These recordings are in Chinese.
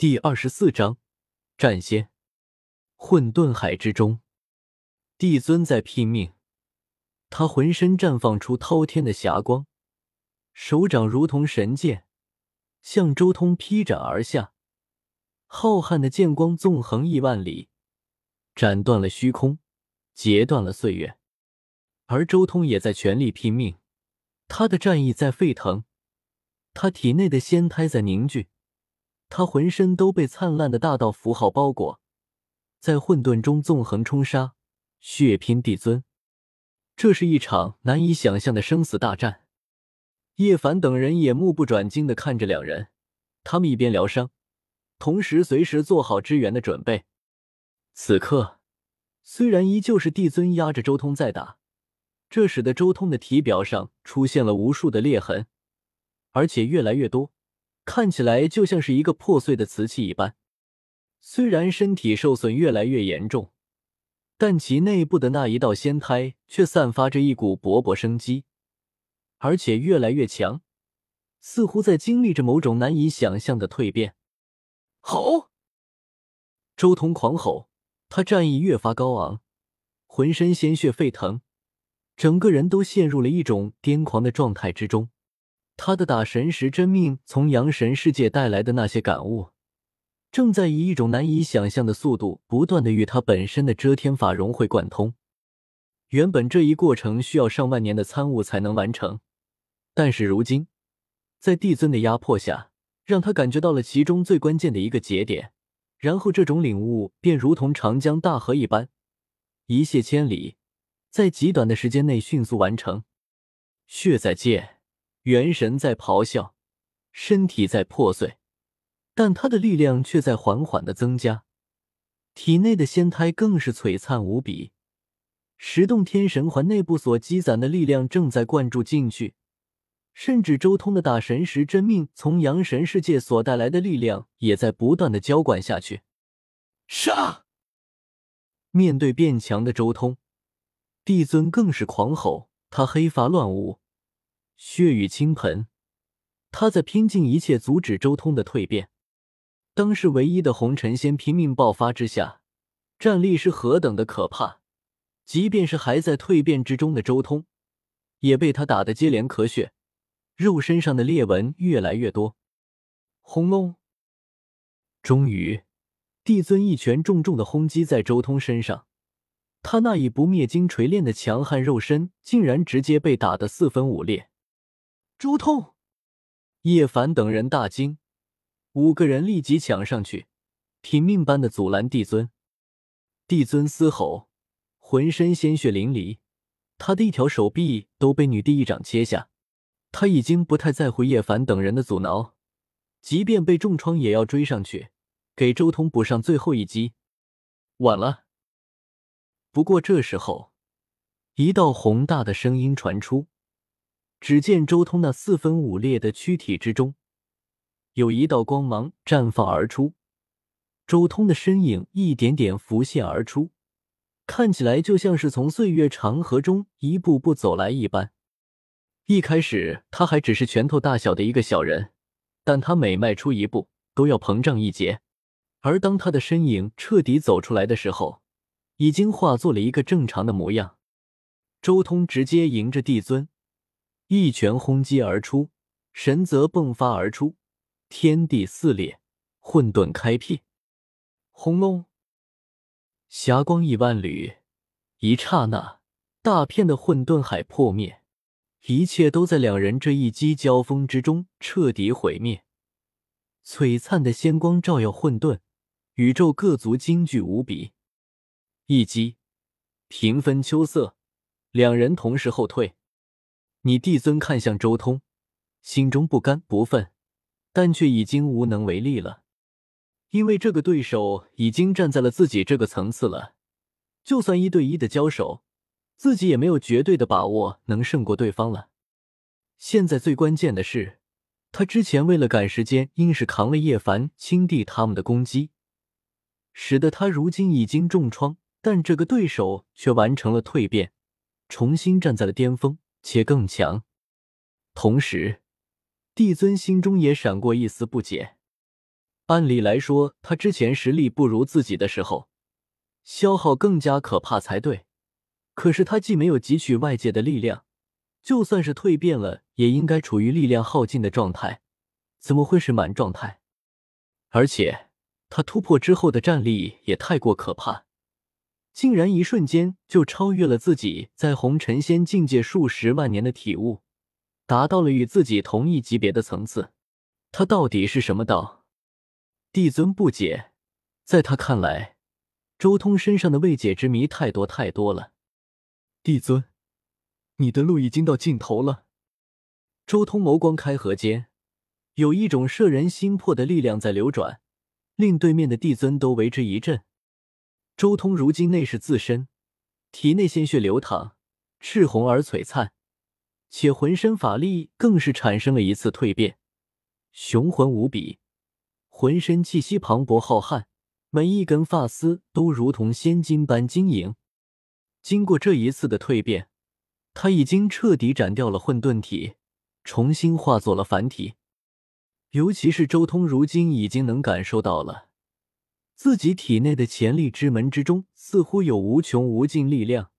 第二十四章战仙。混沌海之中，帝尊在拼命，他浑身绽放出滔天的霞光，手掌如同神剑，向周通劈斩而下。浩瀚的剑光纵横亿万里，斩断了虚空，截断了岁月。而周通也在全力拼命，他的战意在沸腾，他体内的仙胎在凝聚。他浑身都被灿烂的大道符号包裹，在混沌中纵横冲杀，血拼帝尊。这是一场难以想象的生死大战。叶凡等人也目不转睛的看着两人，他们一边疗伤，同时随时做好支援的准备。此刻，虽然依旧是帝尊压着周通在打，这使得周通的体表上出现了无数的裂痕，而且越来越多。看起来就像是一个破碎的瓷器一般，虽然身体受损越来越严重，但其内部的那一道仙胎却散发着一股勃勃生机，而且越来越强，似乎在经历着某种难以想象的蜕变。吼！周通狂吼，他战意越发高昂，浑身鲜血沸腾，整个人都陷入了一种癫狂的状态之中。他的打神石真命从阳神世界带来的那些感悟，正在以一种难以想象的速度，不断的与他本身的遮天法融会贯通。原本这一过程需要上万年的参悟才能完成，但是如今，在帝尊的压迫下，让他感觉到了其中最关键的一个节点，然后这种领悟便如同长江大河一般，一泻千里，在极短的时间内迅速完成。血在溅。元神在咆哮，身体在破碎，但他的力量却在缓缓的增加。体内的仙胎更是璀璨无比，十洞天神环内部所积攒的力量正在灌注进去，甚至周通的大神石真命从阳神世界所带来的力量也在不断的浇灌下去。杀！面对变强的周通，帝尊更是狂吼，他黑发乱舞。血雨倾盆，他在拼尽一切阻止周通的蜕变。当时唯一的红尘仙拼命爆发之下，战力是何等的可怕！即便是还在蜕变之中的周通，也被他打得接连咳血，肉身上的裂纹越来越多。轰隆！终于，帝尊一拳重重的轰击在周通身上，他那以不灭金锤炼的强悍肉身，竟然直接被打得四分五裂。周通、叶凡等人大惊，五个人立即抢上去，拼命般的阻拦帝尊。帝尊嘶吼，浑身鲜血淋漓，他的一条手臂都被女帝一掌切下。他已经不太在乎叶凡等人的阻挠，即便被重创也要追上去，给周通补上最后一击。晚了。不过这时候，一道宏大的声音传出。只见周通那四分五裂的躯体之中，有一道光芒绽放而出，周通的身影一点点浮现而出，看起来就像是从岁月长河中一步步走来一般。一开始他还只是拳头大小的一个小人，但他每迈出一步都要膨胀一截，而当他的身影彻底走出来的时候，已经化作了一个正常的模样。周通直接迎着帝尊。一拳轰击而出，神则迸发而出，天地撕裂，混沌开辟。轰隆！霞光亿万缕，一刹那，大片的混沌海破灭，一切都在两人这一击交锋之中彻底毁灭。璀璨的仙光照耀混沌，宇宙各族惊惧无比。一击，平分秋色，两人同时后退。你帝尊看向周通，心中不甘不忿，但却已经无能为力了，因为这个对手已经站在了自己这个层次了。就算一对一的交手，自己也没有绝对的把握能胜过对方了。现在最关键的是，他之前为了赶时间，硬是扛了叶凡、青帝他们的攻击，使得他如今已经重创，但这个对手却完成了蜕变，重新站在了巅峰。且更强。同时，帝尊心中也闪过一丝不解。按理来说，他之前实力不如自己的时候，消耗更加可怕才对。可是他既没有汲取外界的力量，就算是蜕变了，也应该处于力量耗尽的状态，怎么会是满状态？而且他突破之后的战力也太过可怕，竟然一瞬间就超越了自己在红尘仙境界数十万年的体悟，达到了与自己同一级别的层次。他到底是什么道？帝尊不解，在他看来，周通身上的未解之谜太多太多了。帝尊，你的路已经到尽头了。周通眸光开合间，有一种摄人心魄的力量在流转，令对面的帝尊都为之一震。周通如今内视自身，体内鲜血流淌，赤红而璀璨，且浑身法力更是产生了一次蜕变，雄浑无比。浑身气息磅礴浩瀚，每一根发丝都如同仙金般晶莹。经过这一次的蜕变，他已经彻底斩掉了混沌体，重新化作了凡体。尤其是周通，如今已经能感受到了自己体内的潜力之门之中，似乎有无穷无尽力量。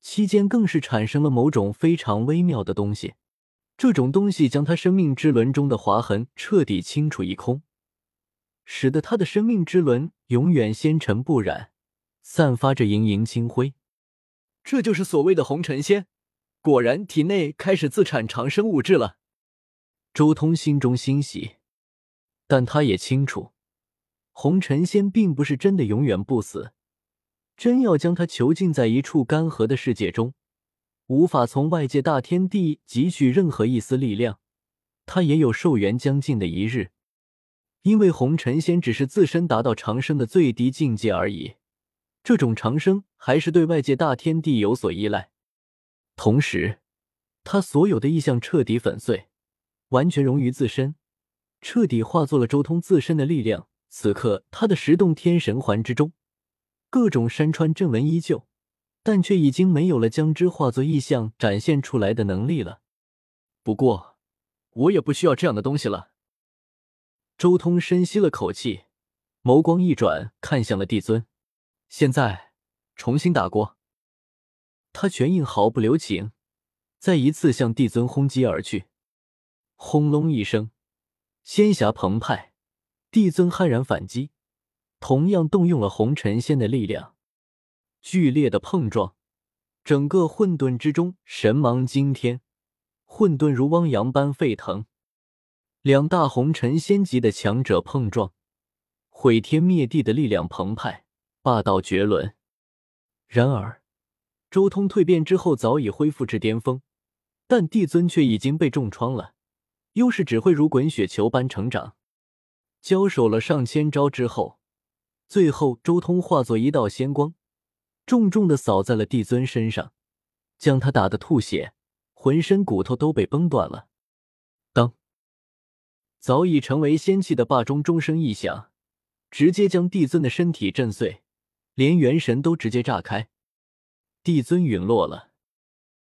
期间更是产生了某种非常微妙的东西，这种东西将他生命之轮中的划痕彻底清除一空。使得他的生命之轮永远纤尘不染，散发着盈盈清辉。这就是所谓的红尘仙，果然体内开始自产长生物质了。周通心中欣喜，但他也清楚，红尘仙并不是真的永远不死。真要将他囚禁在一处干涸的世界中，无法从外界大天地汲取任何一丝力量，他也有寿元将尽的一日。因为红尘仙只是自身达到长生的最低境界而已，这种长生还是对外界大天地有所依赖。同时，他所有的意象彻底粉碎，完全融于自身，彻底化作了周通自身的力量。此刻，他的十洞天神环之中，各种山川阵纹依旧，但却已经没有了将之化作意象展现出来的能力了。不过，我也不需要这样的东西了。周通深吸了口气，眸光一转，看向了帝尊。现在重新打过。他拳印毫不留情，再一次向帝尊轰击而去。轰隆一声，仙霞澎湃，帝尊悍然反击，同样动用了红尘仙的力量。剧烈的碰撞，整个混沌之中神芒惊天，混沌如汪洋般沸腾。两大红尘仙级的强者碰撞，毁天灭地的力量澎湃，霸道绝伦。然而，周通蜕变之后早已恢复至巅峰，但帝尊却已经被重创了，优势只会如滚雪球般成长。交手了上千招之后，最后周通化作一道仙光，重重的扫在了帝尊身上，将他打得吐血，浑身骨头都被崩断了。当早已成为仙气的霸中钟声一响，直接将帝尊的身体震碎，连元神都直接炸开。帝尊陨落了，